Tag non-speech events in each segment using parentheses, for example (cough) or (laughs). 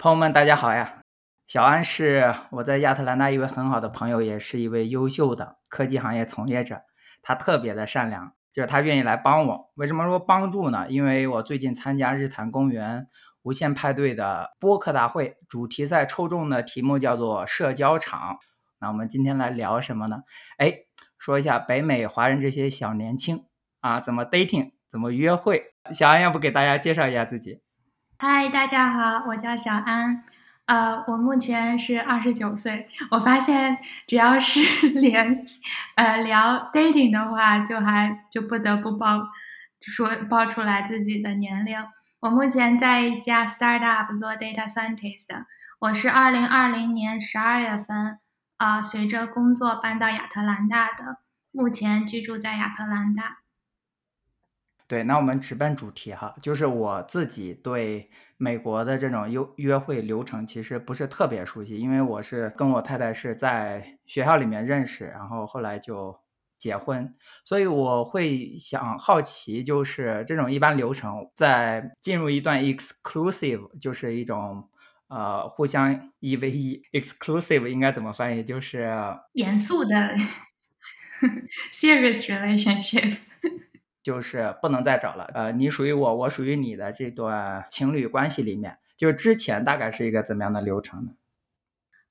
朋友们，大家好呀！小安是我在亚特兰大一位很好的朋友，也是一位优秀的科技行业从业者。他特别的善良，就是他愿意来帮我。为什么说帮助呢？因为我最近参加日坛公园无限派对的播客大会，主题赛抽中的题目叫做社交场。那我们今天来聊什么呢？哎，说一下北美华人这些小年轻啊，怎么 dating，怎么约会？小安要不给大家介绍一下自己？嗨，大家好，我叫小安，呃，我目前是二十九岁。我发现只要是 (laughs) 连呃聊 dating 的话，就还就不得不报说报出来自己的年龄。我目前在一家 startup 做 data scientist。我是二零二零年十二月份啊，随着工作搬到亚特兰大的，目前居住在亚特兰大。对，那我们直奔主题哈，就是我自己对美国的这种约约会流程其实不是特别熟悉，因为我是跟我太太是在学校里面认识，然后后来就结婚，所以我会想好奇，就是这种一般流程在进入一段 exclusive，就是一种呃互相一 v 一 (laughs) exclusive 应该怎么翻译？就是严肃的 (laughs) serious relationship。就是不能再找了，呃，你属于我，我属于你的这段情侣关系里面，就是之前大概是一个怎么样的流程呢？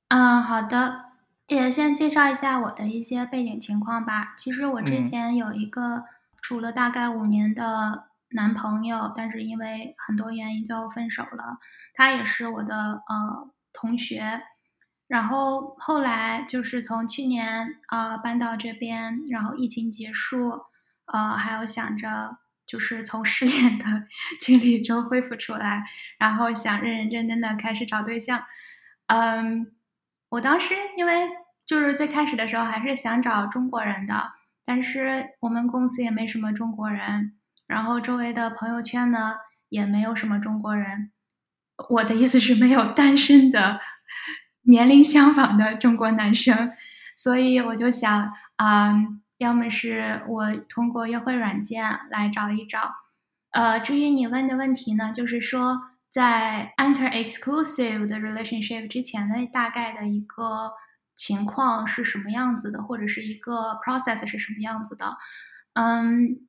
嗯，好的，也先介绍一下我的一些背景情况吧。其实我之前有一个处了大概五年的男朋友，但是因为很多原因就分手了。他也是我的呃同学，然后后来就是从去年呃搬到这边，然后疫情结束。呃，还有想着就是从失恋的 (laughs) 经历中恢复出来，然后想认认真真的开始找对象。嗯，我当时因为就是最开始的时候还是想找中国人的，但是我们公司也没什么中国人，然后周围的朋友圈呢也没有什么中国人。我的意思是没有单身的年龄相仿的中国男生，所以我就想，嗯。要么是我通过约会软件来找一找，呃，至于你问的问题呢，就是说在 enter exclusive 的 relationship 之前的大概的一个情况是什么样子的，或者是一个 process 是什么样子的，嗯，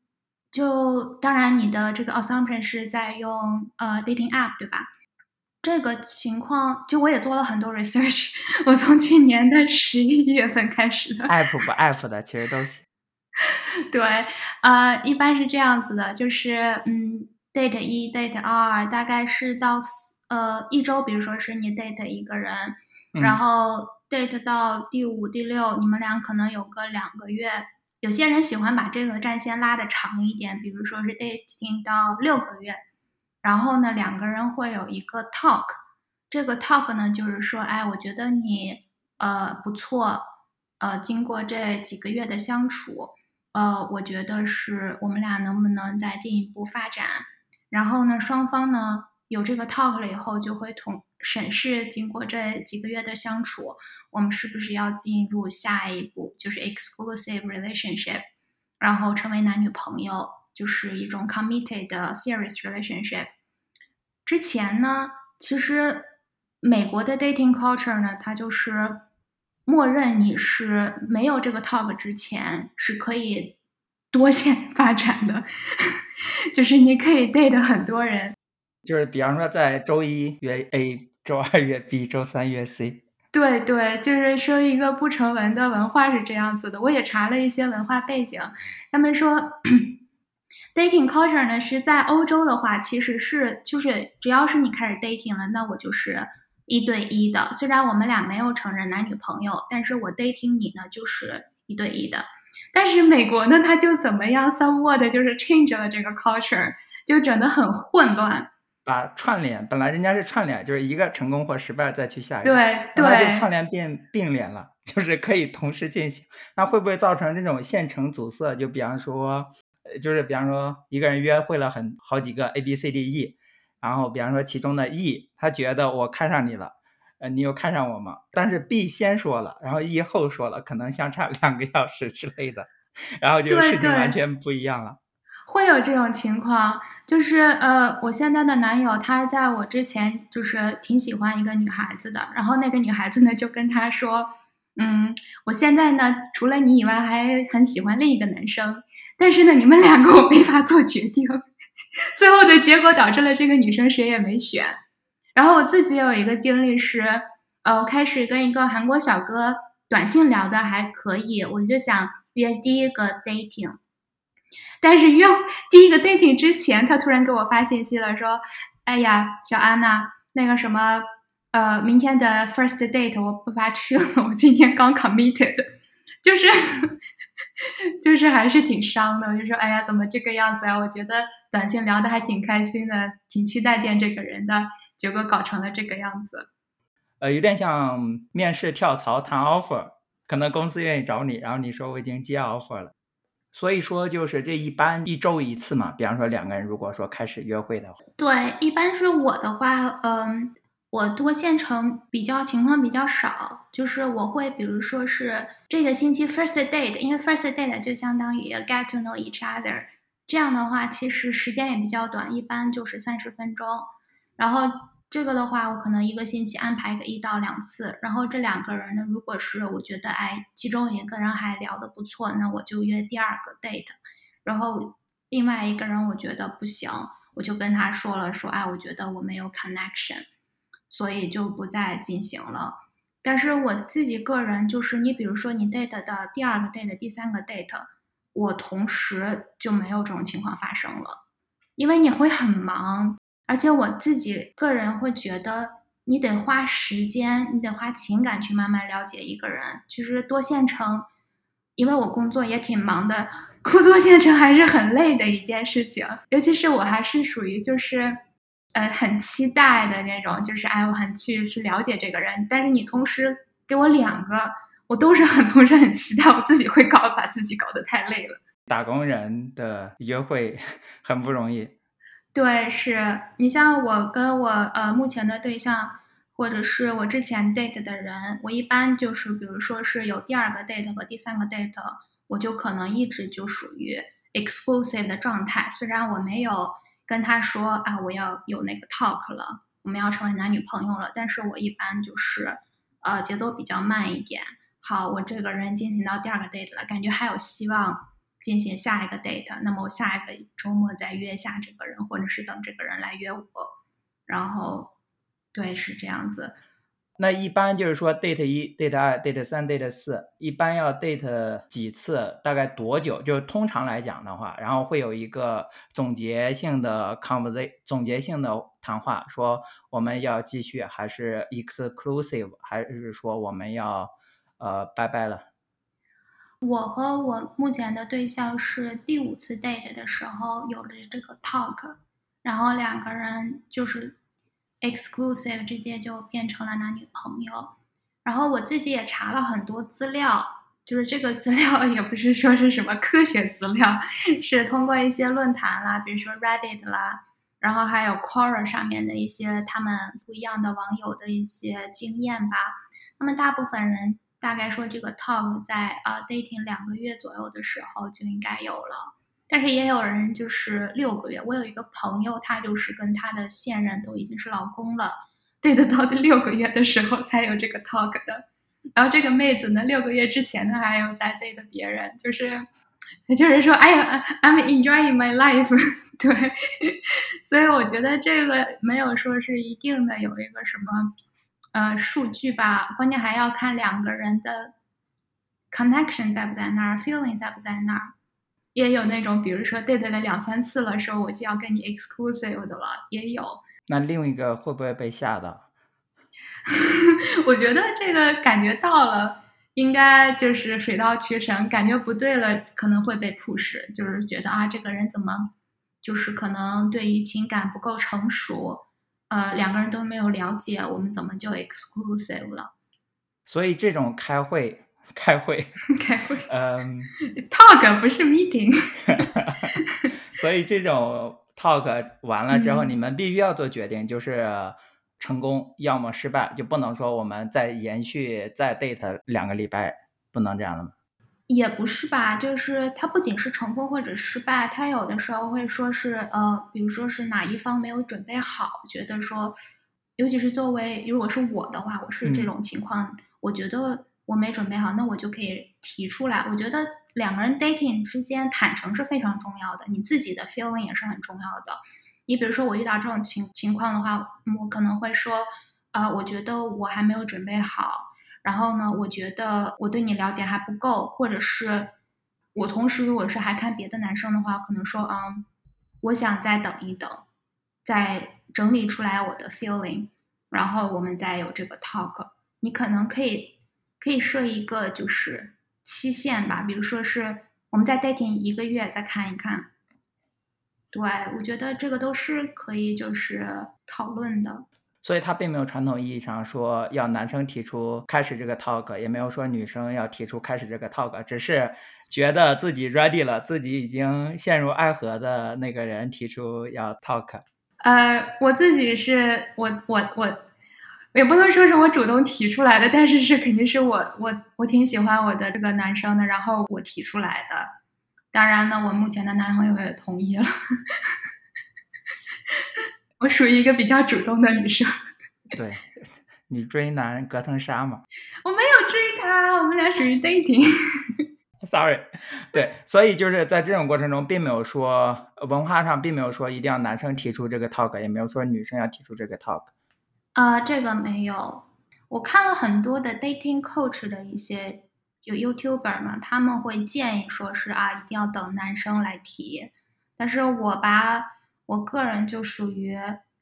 就当然你的这个 assumption 是在用呃 dating app 对吧？这个情况就我也做了很多 research，(laughs) 我从去年的十一月份开始的。app 不 app 的其实都行。(laughs) 对，呃，一般是这样子的，就是嗯，date 一，date 二，大概是到呃一周，比如说是你 date 一个人，然后 date 到第五、第六，你们俩可能有个两个月。有些人喜欢把这个战线拉的长一点，比如说是 dating 到六个月。然后呢，两个人会有一个 talk，这个 talk 呢，就是说，哎，我觉得你呃不错，呃，经过这几个月的相处，呃，我觉得是我们俩能不能再进一步发展？然后呢，双方呢有这个 talk 了以后，就会同审视经过这几个月的相处，我们是不是要进入下一步，就是 exclusive relationship，然后成为男女朋友。就是一种 committed 的 serious relationship。之前呢，其实美国的 dating culture 呢，它就是默认你是没有这个 talk 之前是可以多线 (laughs) 发展的，(laughs) 就是你可以 date 很多人。就是比方说，在周一约 A，周二约 B，周三约 C。对对，就是说一个不成文的文化是这样子的。我也查了一些文化背景，他们说。Dating culture 呢是在欧洲的话，其实是就是只要是你开始 dating 了，那我就是一对一的。虽然我们俩没有承认男女朋友，但是我 dating 你呢就是一对一的。但是美国呢，它就怎么样，somewhat 就是 change 了这个 culture，就整得很混乱。把串联本来人家是串联，就是一个成功或失败再去下一个，对对，就串联变并联了，就是可以同时进行。那会不会造成这种线程阻塞？就比方说。就是比方说一个人约会了很好几个 A B C D E，然后比方说其中的 E 他觉得我看上你了，呃，你有看上我吗？但是 B 先说了，然后 E 后说了，可能相差两个小时之类的，然后就事情完全不一样了。会有这种情况，就是呃，我现在的男友他在我之前就是挺喜欢一个女孩子的，然后那个女孩子呢就跟他说，嗯，我现在呢除了你以外还很喜欢另一个男生，但是呢你们两个我没法做决定，(laughs) 最后的结果导致了这个女生谁也没选。然后我自己有一个经历是，呃，我开始跟一个韩国小哥短信聊的还可以，我就想约第一个 dating。但是约第一个 dating 之前，他突然给我发信息了，说：“哎呀，小安呐，那个什么，呃，明天的 first date 我不发去了，我今天刚 committed，就是就是还是挺伤的。我就说，哎呀，怎么这个样子啊？我觉得短信聊的还挺开心的，挺期待见这个人的，结果搞成了这个样子。呃，有点像面试跳槽谈 offer，可能公司愿意找你，然后你说我已经接 offer 了。”所以说，就是这一般一周一次嘛。比方说，两个人如果说开始约会的话，对，一般是我的话，嗯，我多线程比较情况比较少，就是我会比如说是这个星期 first date，因为 first date 就相当于 get to know each other，这样的话其实时间也比较短，一般就是三十分钟，然后。这个的话，我可能一个星期安排个一到两次，然后这两个人呢，如果是我觉得哎，其中一个人还聊得不错，那我就约第二个 date，然后另外一个人我觉得不行，我就跟他说了，说哎，我觉得我没有 connection，所以就不再进行了。但是我自己个人就是，你比如说你 date 的第二个 date、第三个 date，我同时就没有这种情况发生了，因为你会很忙。而且我自己个人会觉得，你得花时间，你得花情感去慢慢了解一个人。其实多线程，因为我工作也挺忙的，(laughs) 工作线程还是很累的一件事情。尤其是我还是属于就是，呃，很期待的那种，就是哎，我很去去了解这个人。但是你同时给我两个，我都是很 (laughs) 同时很期待，我自己会搞把自己搞得太累了。打工人的约会很不容易。对，是你像我跟我呃目前的对象，或者是我之前 date 的人，我一般就是比如说是有第二个 date 和第三个 date，我就可能一直就属于 exclusive 的状态。虽然我没有跟他说啊，我要有那个 talk 了，我们要成为男女朋友了，但是我一般就是呃节奏比较慢一点。好，我这个人进行到第二个 date 了，感觉还有希望。进行下一个 date，那么我下一个周末再约下这个人，或者是等这个人来约我，然后对是这样子。那一般就是说 date 一、date 二、date 三、date 四，一般要 date 几次？大概多久？就是通常来讲的话，然后会有一个总结性的 conversation，总结性的谈话，说我们要继续还是 exclusive，还是说我们要呃拜拜了？我和我目前的对象是第五次 date 的时候有了这个 talk，然后两个人就是 exclusive，直接就变成了男女朋友。然后我自己也查了很多资料，就是这个资料也不是说是什么科学资料，是通过一些论坛啦，比如说 Reddit 啦，然后还有 Quora 上面的一些他们不一样的网友的一些经验吧。那么大部分人。大概说这个 talk 在呃 dating 两个月左右的时候就应该有了，但是也有人就是六个月。我有一个朋友，她就是跟她的现任都已经是老公了，date 到第六个月的时候才有这个 talk 的。然后这个妹子呢，六个月之前呢还有在 date 别人，就是就是说，哎呀，I'm enjoying my life。(laughs) 对，所以我觉得这个没有说是一定的有一个什么。呃，数据吧，关键还要看两个人的 connection 在不在那儿，feeling 在不在那儿。也有那种，比如说 date 了两三次了，说我就要跟你 exclusive 的了，也有。那另一个会不会被吓到？(laughs) 我觉得这个感觉到了，应该就是水到渠成。感觉不对了，可能会被 push，就是觉得啊，这个人怎么，就是可能对于情感不够成熟。呃，两个人都没有了解，我们怎么就 exclusive 了？所以这种开会，(laughs) 开会，(laughs) 开会，嗯，(laughs) talk 不是 meeting。所以这种 talk 完了之后，你们必须要做决定，就是成功，要么失败，就不能说我们再延续再 date 两个礼拜，不能这样的吗？也不是吧，就是他不仅是成功或者失败，他有的时候会说是呃，比如说是哪一方没有准备好，觉得说，尤其是作为如果是我的话，我是这种情况，我觉得我没准备好，那我就可以提出来。我觉得两个人 dating 之间坦诚是非常重要的，你自己的 feeling 也是很重要的。你比如说我遇到这种情情况的话，我可能会说，呃，我觉得我还没有准备好。然后呢，我觉得我对你了解还不够，或者是我同时如果是还看别的男生的话，可能说，嗯，我想再等一等，再整理出来我的 feeling，然后我们再有这个 talk。你可能可以可以设一个就是期限吧，比如说是我们再 dating 一个月再看一看。对，我觉得这个都是可以就是讨论的。所以他并没有传统意义上说要男生提出开始这个 talk，也没有说女生要提出开始这个 talk，只是觉得自己 ready 了，自己已经陷入爱河的那个人提出要 talk。呃，我自己是我我我，也不能说是我主动提出来的，但是是肯定是我我我挺喜欢我的这个男生的，然后我提出来的。当然呢，我目前的男朋友也同意了。(laughs) 我属于一个比较主动的女生，对，(laughs) 你追男隔层纱嘛？我没有追他，我们俩属于 dating。(laughs) Sorry，对，所以就是在这种过程中，并没有说文化上并没有说一定要男生提出这个 talk，也没有说女生要提出这个 talk。啊，这个没有。我看了很多的 dating coach 的一些有 YouTuber 嘛，他们会建议说是啊，一定要等男生来提。但是我吧。我个人就属于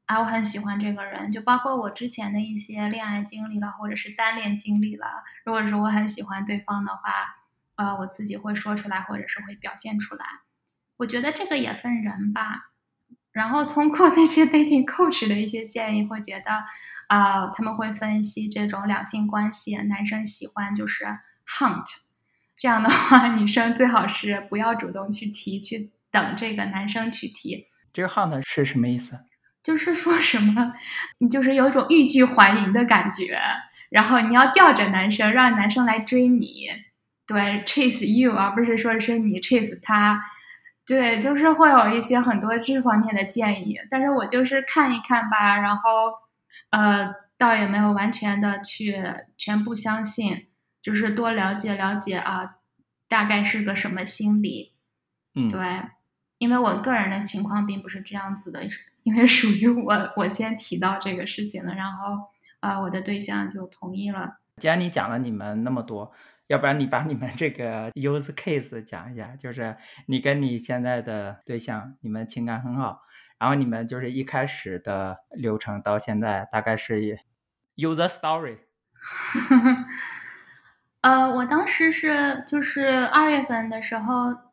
啊，我很喜欢这个人，就包括我之前的一些恋爱经历了，或者是单恋经历了。如果是我很喜欢对方的话，呃，我自己会说出来，或者是会表现出来。我觉得这个也分人吧。然后通过那些 dating coach 的一些建议，会觉得啊，他们会分析这种两性关系，男生喜欢就是 hunt，这样的话，女生最好是不要主动去提，去等这个男生去提。这个 hunt 是什么意思？就是说什么，你就是有一种欲拒还迎的感觉，然后你要吊着男生，让男生来追你，对，chase you，而不是说是你 chase 他，对，就是会有一些很多这方面的建议，但是我就是看一看吧，然后，呃，倒也没有完全的去全部相信，就是多了解了解啊，大概是个什么心理，嗯，对。因为我个人的情况并不是这样子的，因为属于我我先提到这个事情了，然后呃我的对象就同意了。既然你讲了你们那么多，要不然你把你们这个 use case 讲一下，就是你跟你现在的对象，你们情感很好，然后你们就是一开始的流程到现在大概是 use story。(laughs) 呃，我当时是就是二月份的时候。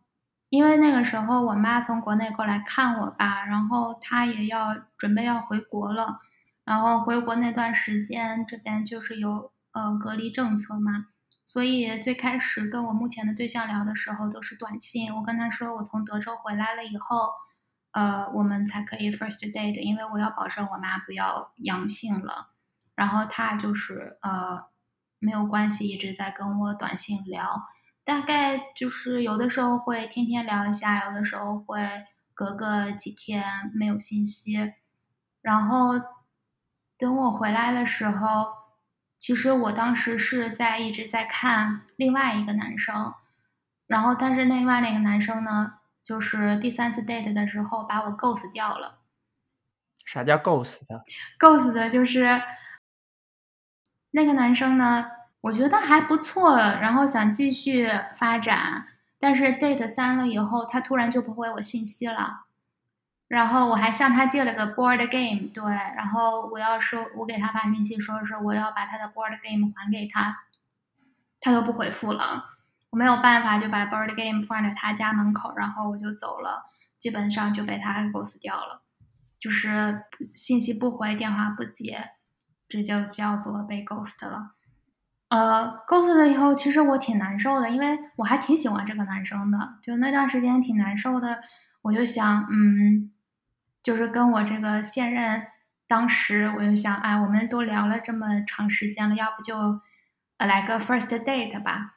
因为那个时候我妈从国内过来看我吧，然后她也要准备要回国了，然后回国那段时间这边就是有呃隔离政策嘛，所以最开始跟我目前的对象聊的时候都是短信，我跟他说我从德州回来了以后，呃我们才可以 first date，因为我要保证我妈不要阳性了，然后他就是呃没有关系，一直在跟我短信聊。大概就是有的时候会天天聊一下，有的时候会隔个几天没有信息。然后等我回来的时候，其实我当时是在一直在看另外一个男生，然后但是另外那个男生呢，就是第三次 date 的时候把我 ghost 掉了。啥叫 ghost 的？ghost 的就是那个男生呢。我觉得还不错，然后想继续发展，但是 date 三了以后，他突然就不回我信息了，然后我还向他借了个 board game，对，然后我要收，我给他发信息说是我要把他的 board game 还给他，他都不回复了，我没有办法就把 board game 放在他家门口，然后我就走了，基本上就被他 ghost 掉了，就是信息不回，电话不接，这就叫做被 ghost 了。呃，ghost 了以后，其实我挺难受的，因为我还挺喜欢这个男生的，就那段时间挺难受的。我就想，嗯，就是跟我这个现任，当时我就想，哎，我们都聊了这么长时间了，要不就来个 first date 吧？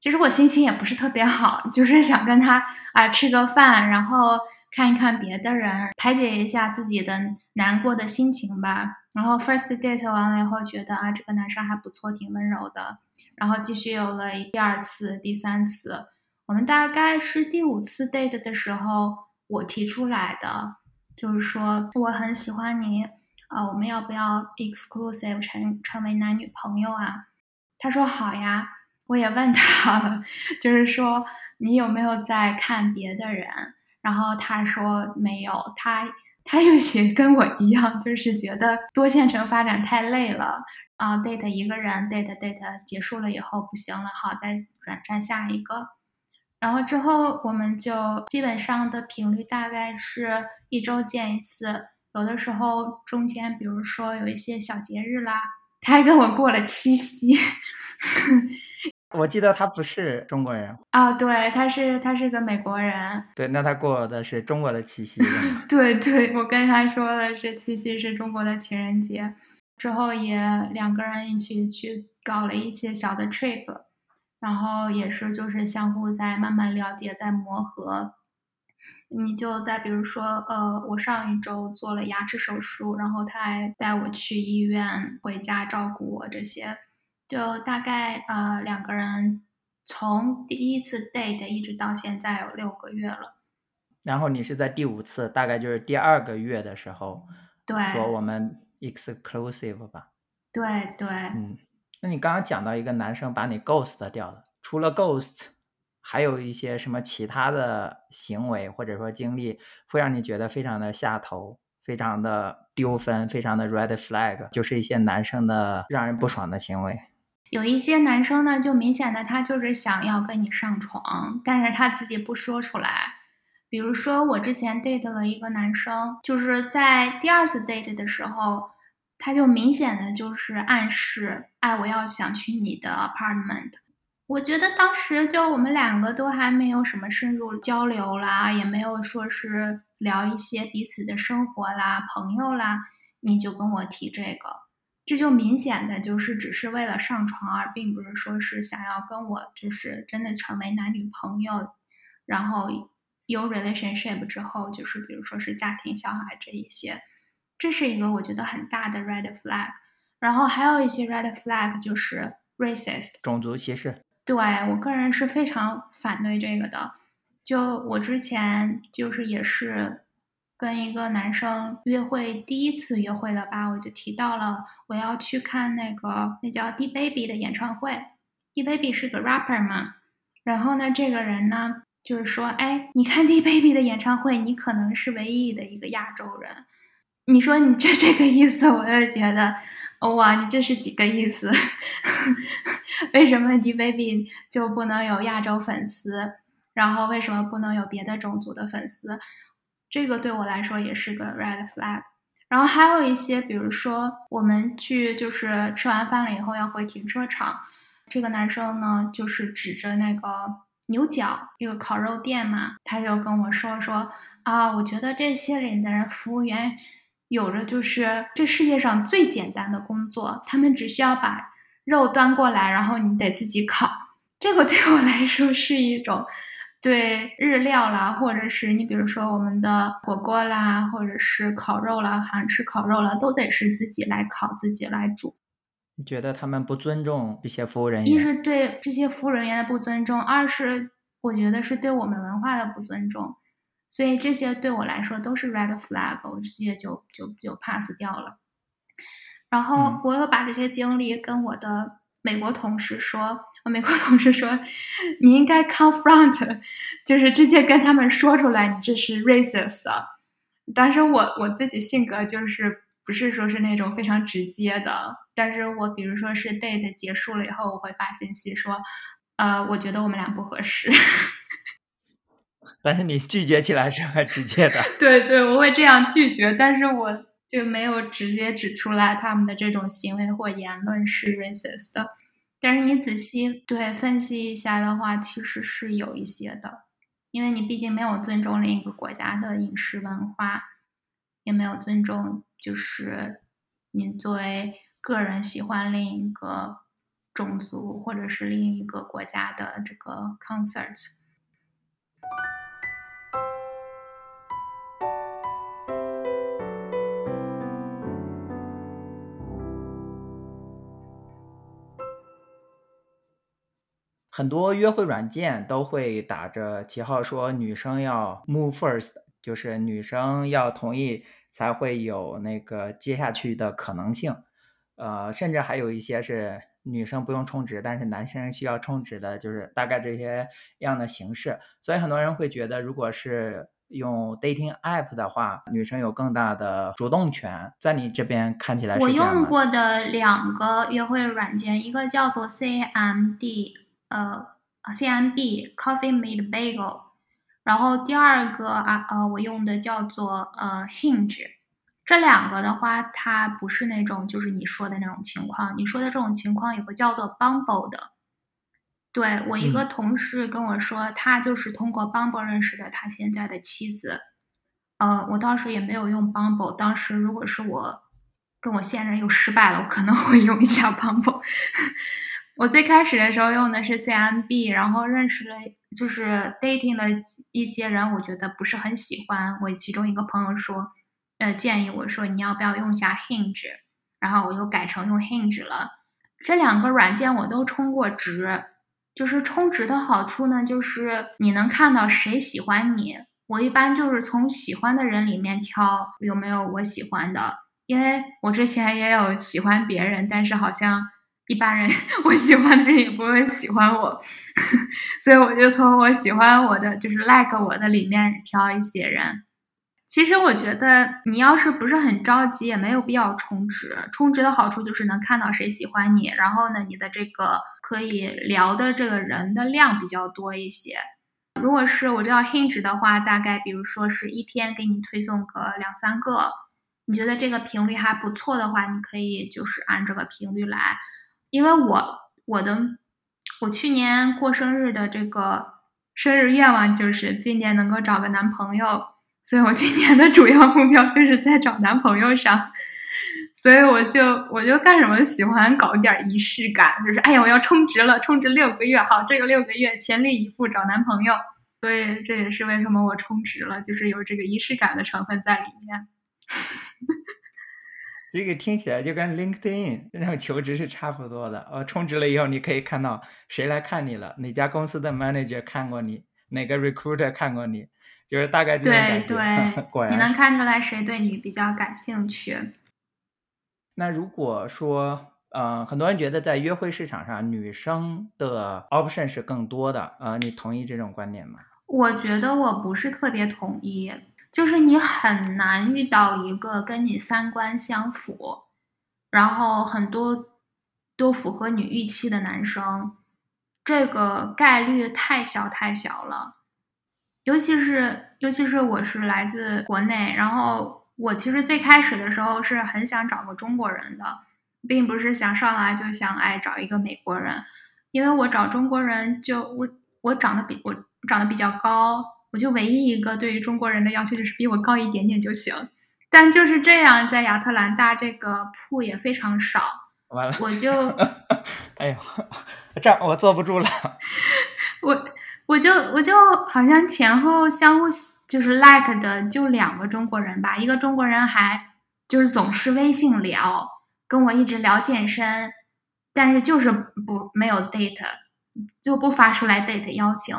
其实我心情也不是特别好，就是想跟他啊吃个饭，然后看一看别的人，排解一下自己的难过的心情吧。然后 first date 完了以后，觉得啊这个男生还不错，挺温柔的。然后继续有了第二次、第三次。我们大概是第五次 date 的时候，我提出来的，就是说我很喜欢你，呃，我们要不要 exclusive 成成为男女朋友啊？他说好呀。我也问他了，就是说你有没有在看别的人？然后他说没有，他他又写 (laughs) 跟我一样，就是觉得多线程发展太累了啊，date 一个人，date date 结束了以后不行了，好再转战下一个。然后之后我们就基本上的频率大概是一周见一次，有的时候中间比如说有一些小节日啦，他还跟我过了七夕。(laughs) 我记得他不是中国人啊，对，他是他是个美国人。对，那他过的是中国的七夕。(laughs) 对对，我跟他说的是七夕是中国的情人节，之后也两个人一起去搞了一些小的 trip，然后也是就是相互在慢慢了解，在磨合。你就再比如说，呃，我上一周做了牙齿手术，然后他还带我去医院回家照顾我这些。就大概呃两个人从第一次 date 一直到现在有六个月了，然后你是在第五次，大概就是第二个月的时候，对，说我们 exclusive 吧，对对，嗯，那你刚刚讲到一个男生把你 ghost 掉了，除了 ghost，还有一些什么其他的行为或者说经历会让你觉得非常的下头，非常的丢分，非常的 red flag，就是一些男生的让人不爽的行为。有一些男生呢，就明显的他就是想要跟你上床，但是他自己不说出来。比如说我之前 date 了一个男生，就是在第二次 date 的时候，他就明显的就是暗示，哎，我要想去你的 apartment。我觉得当时就我们两个都还没有什么深入交流啦，也没有说是聊一些彼此的生活啦、朋友啦，你就跟我提这个。这就明显的就是只是为了上床，而并不是说是想要跟我就是真的成为男女朋友，然后有 relationship 之后，就是比如说是家庭、小孩这一些，这是一个我觉得很大的 red flag。然后还有一些 red flag 就是 racist 种族歧视。对我个人是非常反对这个的。就我之前就是也是。跟一个男生约会，第一次约会了吧，我就提到了我要去看那个那叫 D Baby 的演唱会。D Baby 是个 rapper 嘛，然后呢，这个人呢就是说，哎，你看 D Baby 的演唱会，你可能是唯一的一个亚洲人。你说你这这个意思，我就觉得，哇，你这是几个意思？(laughs) 为什么 D Baby 就不能有亚洲粉丝？然后为什么不能有别的种族的粉丝？这个对我来说也是个 red flag，然后还有一些，比如说我们去就是吃完饭了以后要回停车场，这个男生呢就是指着那个牛角一个烤肉店嘛，他就跟我说说啊，我觉得这些里的人服务员有着就是这世界上最简单的工作，他们只需要把肉端过来，然后你得自己烤，这个对我来说是一种。对日料啦，或者是你比如说我们的火锅啦，或者是烤肉啦，韩式烤肉啦，都得是自己来烤，自己来煮。你觉得他们不尊重这些服务人员？一是对这些服务人员的不尊重，二是我觉得是对我们文化的不尊重。所以这些对我来说都是 red flag，我直接就就就 pass 掉了。然后我又把这些经历跟我的美国同事说。我美国同事说，你应该 confront，(laughs) 就是直接跟他们说出来，你这是 racist。但是我我自己性格就是不是说是那种非常直接的，但是我比如说是 date 结束了以后，我会发信息说，呃，我觉得我们俩不合适。但是你拒绝起来是很直接的。(laughs) 对对，我会这样拒绝，但是我就没有直接指出来他们的这种行为或言论是 racist 的。但是你仔细对分析一下的话，其实是有一些的，因为你毕竟没有尊重另一个国家的饮食文化，也没有尊重，就是你作为个人喜欢另一个种族或者是另一个国家的这个 concerts。很多约会软件都会打着旗号说女生要 move first，就是女生要同意才会有那个接下去的可能性。呃，甚至还有一些是女生不用充值，但是男生需要充值的，就是大概这些样的形式。所以很多人会觉得，如果是用 dating app 的话，女生有更大的主动权。在你这边看起来是，我用过的两个约会软件，一个叫做 CMD。呃，CMB Coffee Made Bagel，然后第二个啊呃，我用的叫做呃 Hinge，这两个的话，它不是那种就是你说的那种情况，你说的这种情况有个叫做 Bumble 的，对我一个同事跟我说，他就是通过 Bumble 认识的他现在的妻子，呃，我当时也没有用 Bumble，当时如果是我跟我现任又失败了，我可能会用一下 Bumble。(laughs) 我最开始的时候用的是 CMB，然后认识了就是 dating 的一些人，我觉得不是很喜欢。我其中一个朋友说，呃，建议我说你要不要用一下 Hinge，然后我又改成用 Hinge 了。这两个软件我都充过值，就是充值的好处呢，就是你能看到谁喜欢你。我一般就是从喜欢的人里面挑有没有我喜欢的，因为我之前也有喜欢别人，但是好像。一般人，(laughs) 我喜欢的人也不会喜欢我，(laughs) 所以我就从我喜欢我的，就是 like 我的里面挑一些人。其实我觉得，你要是不是很着急，也没有必要充值。充值的好处就是能看到谁喜欢你，然后呢，你的这个可以聊的这个人的量比较多一些。如果是我知道 Hinge 的话，大概比如说是一天给你推送个两三个，你觉得这个频率还不错的话，你可以就是按这个频率来。因为我我的我去年过生日的这个生日愿望就是今年能够找个男朋友，所以我今年的主要目标就是在找男朋友上，所以我就我就干什么喜欢搞点仪式感，就是哎呀我要充值了，充值六个月，好这个六个月全力以赴找男朋友，所以这也是为什么我充值了，就是有这个仪式感的成分在里面。这个听起来就跟 LinkedIn 那种求职是差不多的。呃，充值了以后，你可以看到谁来看你了，哪家公司的 manager 看过你，哪个 recruiter 看过你，就是大概这种感觉。对对，(laughs) 果然你能看出来谁对你比较感兴趣。那如果说，呃，很多人觉得在约会市场上，女生的 option 是更多的，呃，你同意这种观点吗？我觉得我不是特别同意。就是你很难遇到一个跟你三观相符，然后很多都符合你预期的男生，这个概率太小太小了。尤其是尤其是我是来自国内，然后我其实最开始的时候是很想找个中国人的，并不是想上来就想哎找一个美国人，因为我找中国人就我我长得比我长得比较高。我就唯一一个对于中国人的要求就是比我高一点点就行，但就是这样，在亚特兰大这个铺也非常少。完了，我就，哎呦，这样我坐不住了。我我就我就好像前后相互就是 like 的就两个中国人吧，一个中国人还就是总是微信聊，跟我一直聊健身，但是就是不没有 date，就不发出来 date 邀请。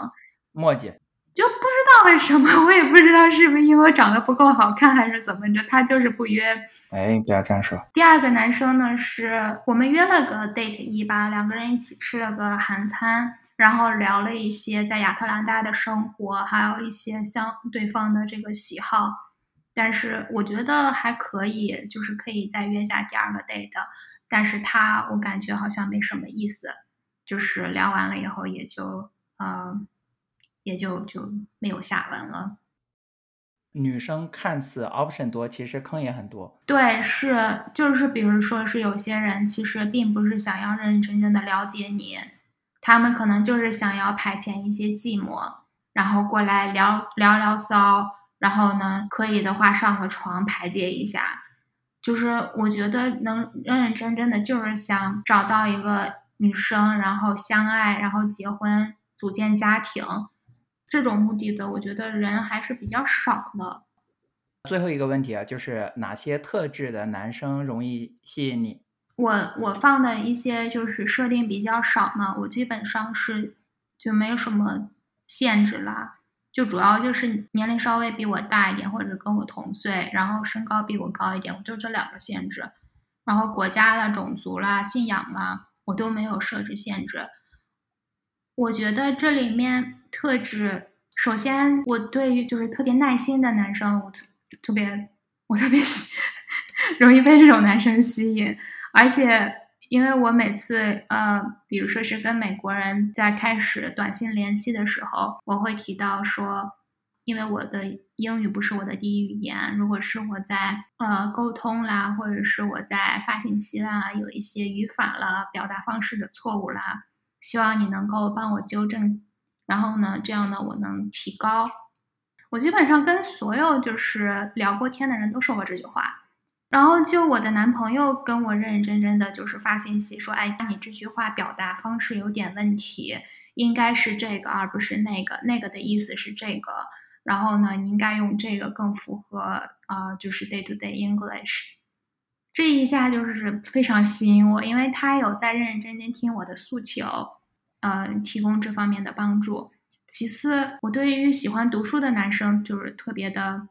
墨迹。就不知道为什么，我也不知道是不是因为我长得不够好看，还是怎么着，他就是不约。哎，不要这样说。第二个男生呢，是我们约了个 date 一吧，两个人一起吃了个韩餐，然后聊了一些在亚特兰大的生活，还有一些相对方的这个喜好。但是我觉得还可以，就是可以再约下第二个 date。但是他我感觉好像没什么意思，就是聊完了以后也就嗯。也就就没有下文了。女生看似 option 多，其实坑也很多。对，是就是比如说是有些人其实并不是想要认认真真的了解你，他们可能就是想要排遣一些寂寞，然后过来聊聊聊骚，然后呢可以的话上个床排解一下。就是我觉得能认认真真的就是想找到一个女生，然后相爱，然后结婚，组建家庭，这种目的的，我觉得人还是比较少的。最后一个问题啊，就是哪些特质的男生容易吸引你？我我放的一些就是设定比较少嘛，我基本上是就没有什么限制啦，就主要就是年龄稍微比我大一点，或者跟我同岁，然后身高比我高一点，我就这两个限制。然后国家啦、种族啦、信仰啦，我都没有设置限制。我觉得这里面特质，首先我对于就是特别耐心的男生，我特特别我特别喜 (laughs) 容易被这种男生吸引，而且因为我每次呃，比如说是跟美国人在开始短信联系的时候，我会提到说。因为我的英语不是我的第一语言，如果是我在呃沟通啦，或者是我在发信息啦，有一些语法啦、表达方式的错误啦，希望你能够帮我纠正。然后呢，这样呢，我能提高。我基本上跟所有就是聊过天的人都说过这句话。然后就我的男朋友跟我认认真真的就是发信息说：“哎，你这句话表达方式有点问题，应该是这个而不是那个，那个的意思是这个。”然后呢，你应该用这个更符合啊，就是 day to day English。这一下就是非常吸引我，因为他有在认认真真听我的诉求，呃，提供这方面的帮助。其次，我对于喜欢读书的男生就是特别的，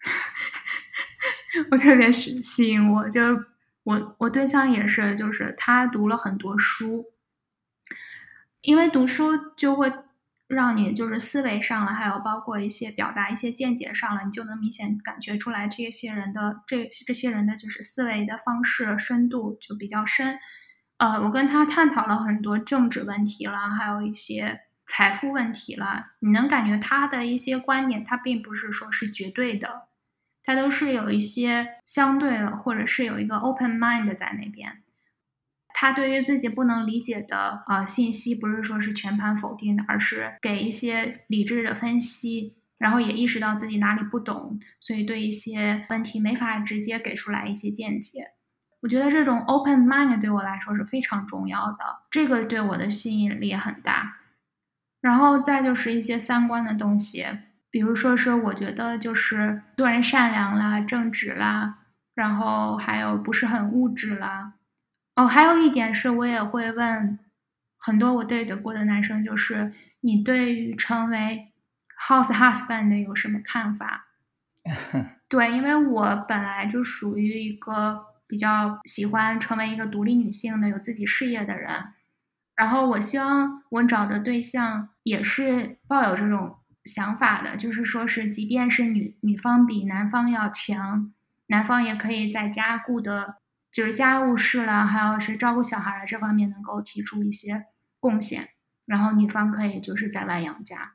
(laughs) 我特别吸吸引我，就我我对象也是，就是他读了很多书，因为读书就会。让你就是思维上了，还有包括一些表达、一些见解上了，你就能明显感觉出来这些人的这这些人的就是思维的方式深度就比较深。呃，我跟他探讨了很多政治问题了，还有一些财富问题了。你能感觉他的一些观点，他并不是说是绝对的，他都是有一些相对的，或者是有一个 open mind 在那边。他对于自己不能理解的呃信息，不是说是全盘否定的，而是给一些理智的分析，然后也意识到自己哪里不懂，所以对一些问题没法直接给出来一些见解。我觉得这种 open mind 对我来说是非常重要的，这个对我的吸引力很大。然后再就是一些三观的东西，比如说是我觉得就是做人善良啦、正直啦，然后还有不是很物质啦。哦，还有一点是我也会问很多我 date 过的男生，就是你对于成为 house husband 有什么看法？(laughs) 对，因为我本来就属于一个比较喜欢成为一个独立女性的、有自己事业的人，然后我希望我找的对象也是抱有这种想法的，就是说是即便是女女方比男方要强，男方也可以在家顾的。就是家务事啦，还有是照顾小孩这方面能够提出一些贡献，然后女方可以就是在外养家。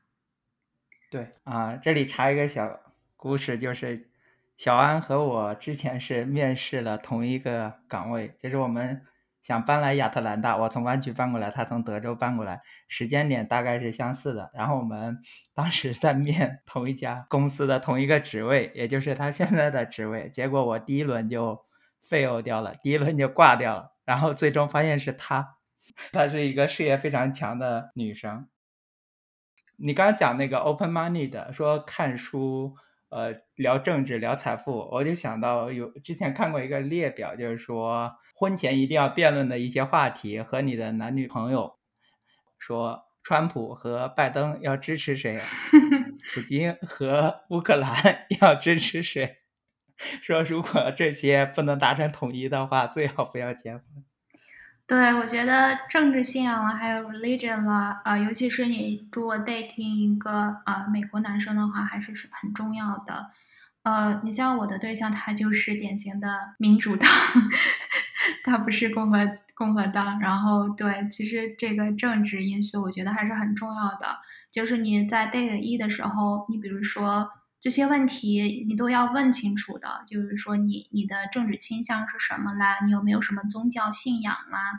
对啊，这里插一个小故事，就是小安和我之前是面试了同一个岗位，就是我们想搬来亚特兰大，我从湾区搬过来，他从德州搬过来，时间点大概是相似的。然后我们当时在面同一家公司的同一个职位，也就是他现在的职位，结果我第一轮就。fail 掉了，第一轮就挂掉了，然后最终发现是她，她是一个事业非常强的女生。你刚刚讲那个 open money 的，说看书，呃，聊政治，聊财富，我就想到有之前看过一个列表，就是说婚前一定要辩论的一些话题，和你的男女朋友说，川普和拜登要支持谁，(laughs) 普京和乌克兰 (laughs) 要支持谁。(laughs) 说如果这些不能达成统一的话，最好不要结婚。对，我觉得政治信仰了，还有 religion 了，呃，尤其是你如果 dating 一个呃美国男生的话，还是是很重要的。呃，你像我的对象，他就是典型的民主党，(laughs) 他不是共和共和党。然后，对，其实这个政治因素，我觉得还是很重要的。就是你在 date 一的时候，你比如说。这些问题你都要问清楚的，就是说你你的政治倾向是什么啦？你有没有什么宗教信仰啦？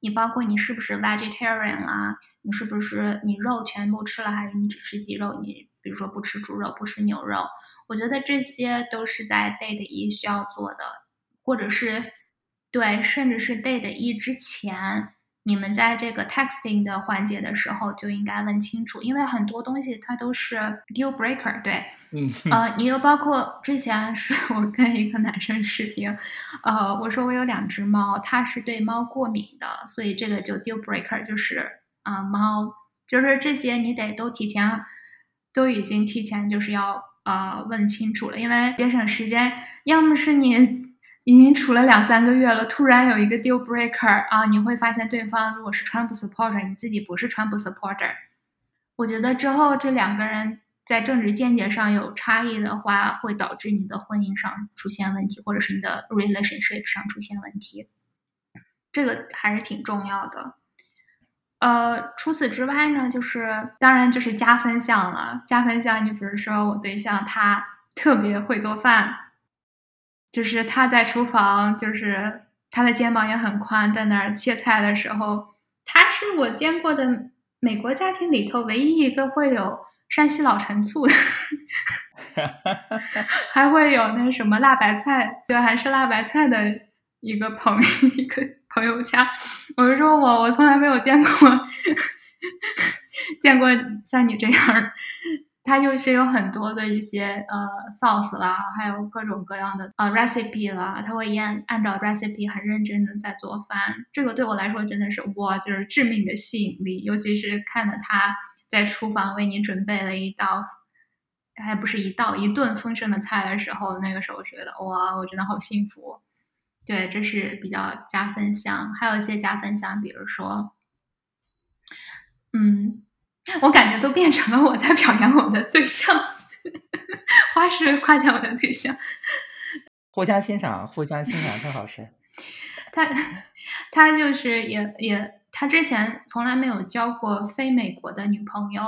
你包括你是不是 vegetarian 啦？你是不是你肉全部吃了，还是你只吃鸡肉？你比如说不吃猪肉，不吃牛肉？我觉得这些都是在 date 一需要做的，或者是对，甚至是 date 一之前你们在这个 texting 的环节的时候就应该问清楚，因为很多东西它都是 deal breaker。对，嗯，呃，你又包括之前是 (laughs) 我跟一个男生视频，呃，我说我有两只猫，他是对猫过敏的，所以这个就 deal breaker，就是啊，猫，就是这些你得都提前，都已经提前就是要呃问清楚了，因为节省时间，要么是你。已经处了两三个月了，突然有一个 deal breaker 啊，你会发现对方如果是川普 supporter，你自己不是川普 supporter。我觉得之后这两个人在政治见解上有差异的话，会导致你的婚姻上出现问题，或者是你的 relationship 上出现问题。这个还是挺重要的。呃，除此之外呢，就是当然就是加分项了。加分项，你比如说我对象他特别会做饭。就是他在厨房，就是他的肩膀也很宽，在那儿切菜的时候，他是我见过的美国家庭里头唯一一个会有山西老陈醋的，(laughs) 还会有那什么辣白菜，对，还是辣白菜的一个朋友，一个朋友家。我就说我我从来没有见过，(laughs) 见过像你这样。它就是有很多的一些呃 sauce 啦，还有各种各样的呃 recipe 啦，他会按按照 recipe 很认真的在做饭。这个对我来说真的是哇，就是致命的吸引力。尤其是看着他在厨房为你准备了一道，还不是一道一顿丰盛的菜的时候，那个时候觉得哇，我真的好幸福。对，这是比较加分项。还有一些加分项，比如说，嗯。我感觉都变成了我在表扬我的对象，(laughs) 花式夸奖我的对象，互相欣赏，互相欣赏是好事。(laughs) 他他就是也也，他之前从来没有交过非美国的女朋友。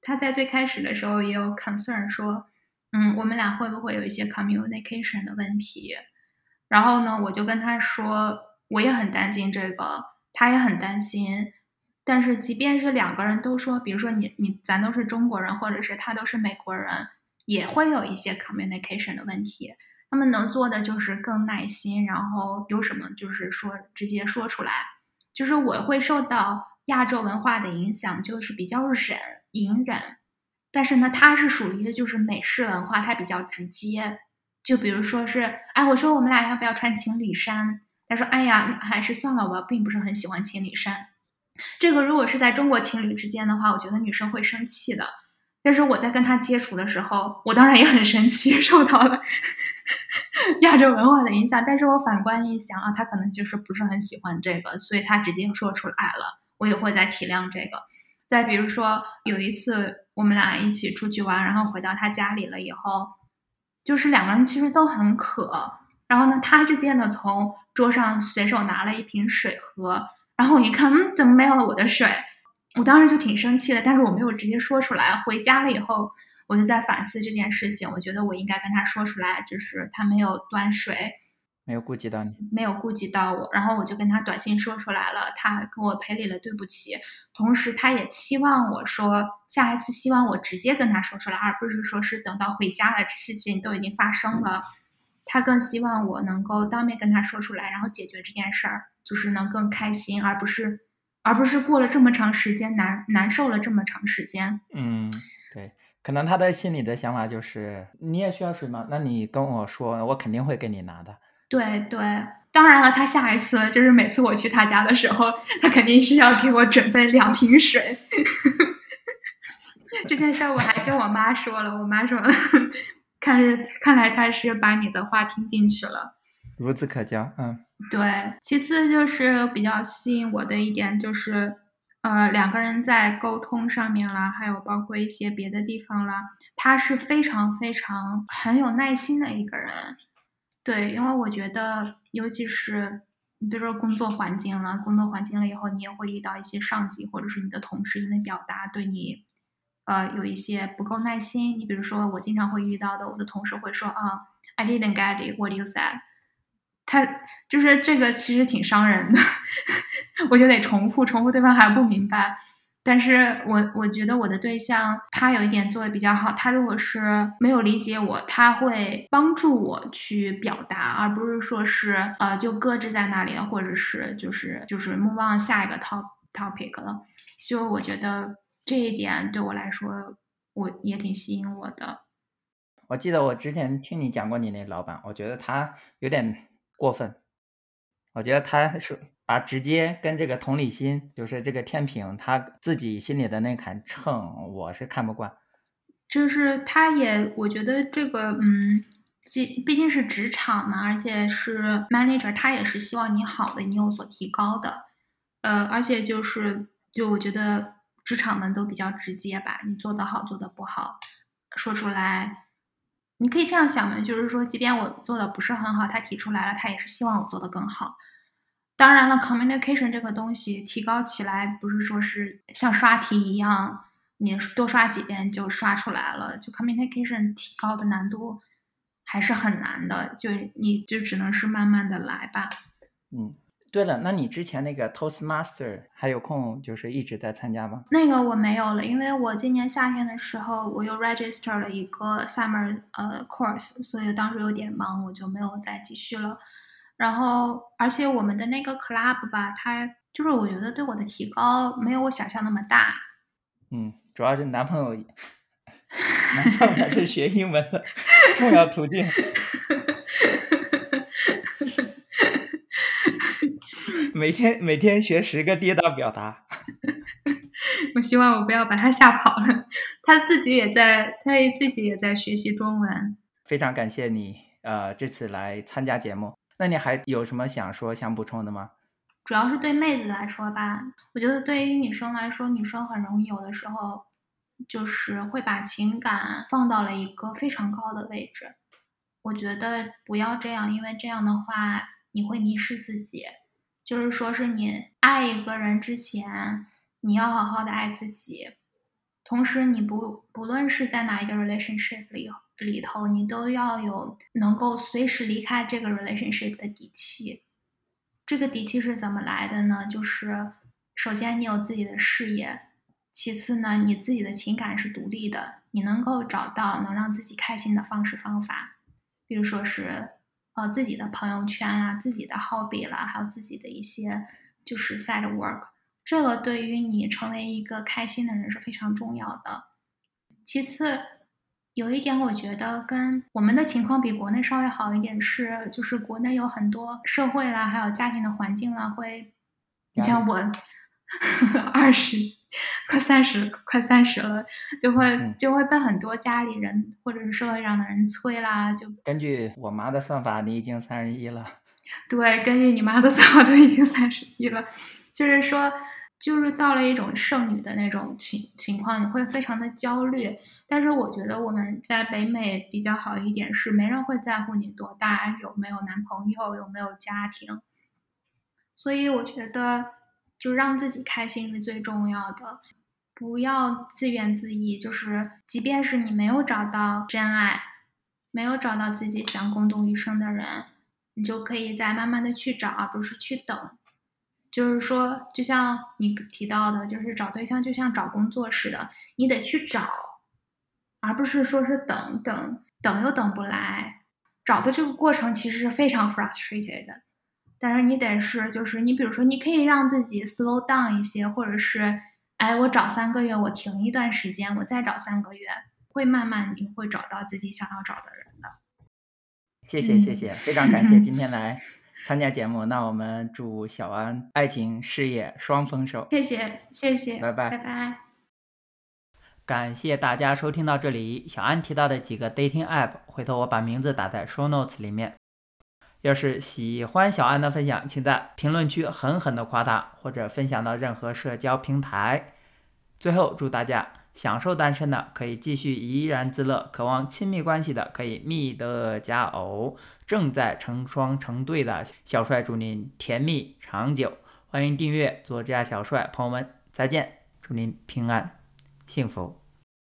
他在最开始的时候也有 concern 说，嗯，我们俩会不会有一些 communication 的问题？然后呢，我就跟他说，我也很担心这个，他也很担心。但是，即便是两个人都说，比如说你你咱都是中国人，或者是他都是美国人，也会有一些 communication 的问题。他们能做的就是更耐心，然后有什么就是说直接说出来。就是我会受到亚洲文化的影响，就是比较忍隐忍。但是呢，他是属于就是美式文化，他比较直接。就比如说是，哎，我说我们俩要不要穿情侣衫？他说，哎呀，还是算了，我并不是很喜欢情侣衫。这个如果是在中国情侣之间的话，我觉得女生会生气的。但是我在跟他接触的时候，我当然也很生气，(laughs) 受到了 (laughs) 亚洲文化的影响。但是我反观一想啊，他可能就是不是很喜欢这个，所以他直接说出来了，我也会在体谅这个。再比如说有一次我们俩一起出去玩，然后回到他家里了以后，就是两个人其实都很渴，然后呢，他直接呢从桌上随手拿了一瓶水喝。然后我一看，嗯，怎么没有我的水？我当时就挺生气的，但是我没有直接说出来。回家了以后，我就在反思这件事情。我觉得我应该跟他说出来，就是他没有端水，没有顾及到你，没有顾及到我。然后我就跟他短信说出来了，他跟我赔礼了，对不起。同时，他也期望我说下一次，希望我直接跟他说出来，而不是说是等到回家了，这事情都已经发生了。他更希望我能够当面跟他说出来，然后解决这件事儿。就是能更开心，而不是，而不是过了这么长时间难难受了这么长时间。嗯，对，可能他的心里的想法就是你也需要水吗？那你跟我说，我肯定会给你拿的。对对，当然了，他下一次就是每次我去他家的时候，他肯定是要给我准备两瓶水。(laughs) 这件事我还跟我妈说了，我妈说，看是看来他是把你的话听进去了。孺子可教，嗯，对。其次就是比较吸引我的一点就是，呃，两个人在沟通上面啦，还有包括一些别的地方啦，他是非常非常很有耐心的一个人。对，因为我觉得，尤其是你比如说工作环境了，工作环境了以后，你也会遇到一些上级或者是你的同事，因为表达对你，呃，有一些不够耐心。你比如说，我经常会遇到的，我的同事会说啊，I didn't get it, what you said。他就是这个，其实挺伤人的。(laughs) 我就得重复，重复对方还不明白。但是我我觉得我的对象他有一点做的比较好，他如果是没有理解我，他会帮助我去表达，而不是说是呃就搁置在那里，或者是就是就是 move on 下一个 top topic 了。就我觉得这一点对我来说，我也挺吸引我的。我记得我之前听你讲过你那老板，我觉得他有点过分。我觉得他是把直接跟这个同理心，就是这个天平，他自己心里的那杆秤，我是看不惯。就是他也，我觉得这个，嗯，毕毕竟是职场嘛，而且是 manager，他也是希望你好的，你有所提高的。呃，而且就是，就我觉得职场们都比较直接吧，你做得好，做得不好，说出来。你可以这样想嘛，就是说，即便我做的不是很好，他提出来了，他也是希望我做的更好。当然了，communication 这个东西提高起来，不是说是像刷题一样，你多刷几遍就刷出来了。就 communication 提高的难度还是很难的，就你就只能是慢慢的来吧。嗯。对了，那你之前那个 Toastmaster 还有空就是一直在参加吗？那个我没有了，因为我今年夏天的时候我又 register 了一个 summer 呃 course，所以当时有点忙，我就没有再继续了。然后，而且我们的那个 club 吧，它就是我觉得对我的提高没有我想象那么大。嗯，主要是男朋友，(laughs) 男朋友还是学英文的重要途径。(laughs) 每天每天学十个地道表达，(laughs) 我希望我不要把他吓跑了。他自己也在，他自己也在学习中文。非常感谢你，呃，这次来参加节目。那你还有什么想说、想补充的吗？主要是对妹子来说吧，我觉得对于女生来说，女生很容易有的时候就是会把情感放到了一个非常高的位置。我觉得不要这样，因为这样的话你会迷失自己。就是说，是你爱一个人之前，你要好好的爱自己。同时，你不不论是在哪一个 relationship 里里头，你都要有能够随时离开这个 relationship 的底气。这个底气是怎么来的呢？就是首先你有自己的事业，其次呢，你自己的情感是独立的，你能够找到能让自己开心的方式方法，比如说是。呃，自己的朋友圈啊，自己的 hobby 啦，还有自己的一些就是 side work，这个对于你成为一个开心的人是非常重要的。其次，有一点我觉得跟我们的情况比国内稍微好一点是，就是国内有很多社会啦，还有家庭的环境啦，会，你像我 (laughs) 二十。快三十，快三十了，就会就会被很多家里人或者是社会上的人催啦。就根据我妈的算法，你已经三十一了。(laughs) 对，根据你妈的算法，都已经三十一了。就是说，就是到了一种剩女的那种情情况，你会非常的焦虑。但是我觉得我们在北美比较好一点，是没人会在乎你多大，有没有男朋友，有没有家庭。所以我觉得。就是让自己开心是最重要的，不要自怨自艾。就是即便是你没有找到真爱，没有找到自己想共度余生的人，你就可以再慢慢的去找，而不是去等。就是说，就像你提到的，就是找对象就像找工作似的，你得去找，而不是说是等等等又等不来。找的这个过程其实是非常 frustrated 的。但是你得是，就是你，比如说，你可以让自己 slow down 一些，或者是，哎，我找三个月，我停一段时间，我再找三个月，会慢慢你会找到自己想要找的人的。谢谢谢谢，非常感谢 (laughs) 今天来参加节目。那我们祝小安爱情事业双丰收。谢谢谢谢，拜拜拜拜。感谢大家收听到这里。小安提到的几个 dating app，回头我把名字打在 show notes 里面。要是喜欢小安的分享，请在评论区狠狠地夸他，或者分享到任何社交平台。最后，祝大家享受单身的可以继续怡然自乐，渴望亲密关系的可以觅得佳偶，正在成双成对的小帅祝您甜蜜长久。欢迎订阅作家小帅，朋友们再见，祝您平安幸福。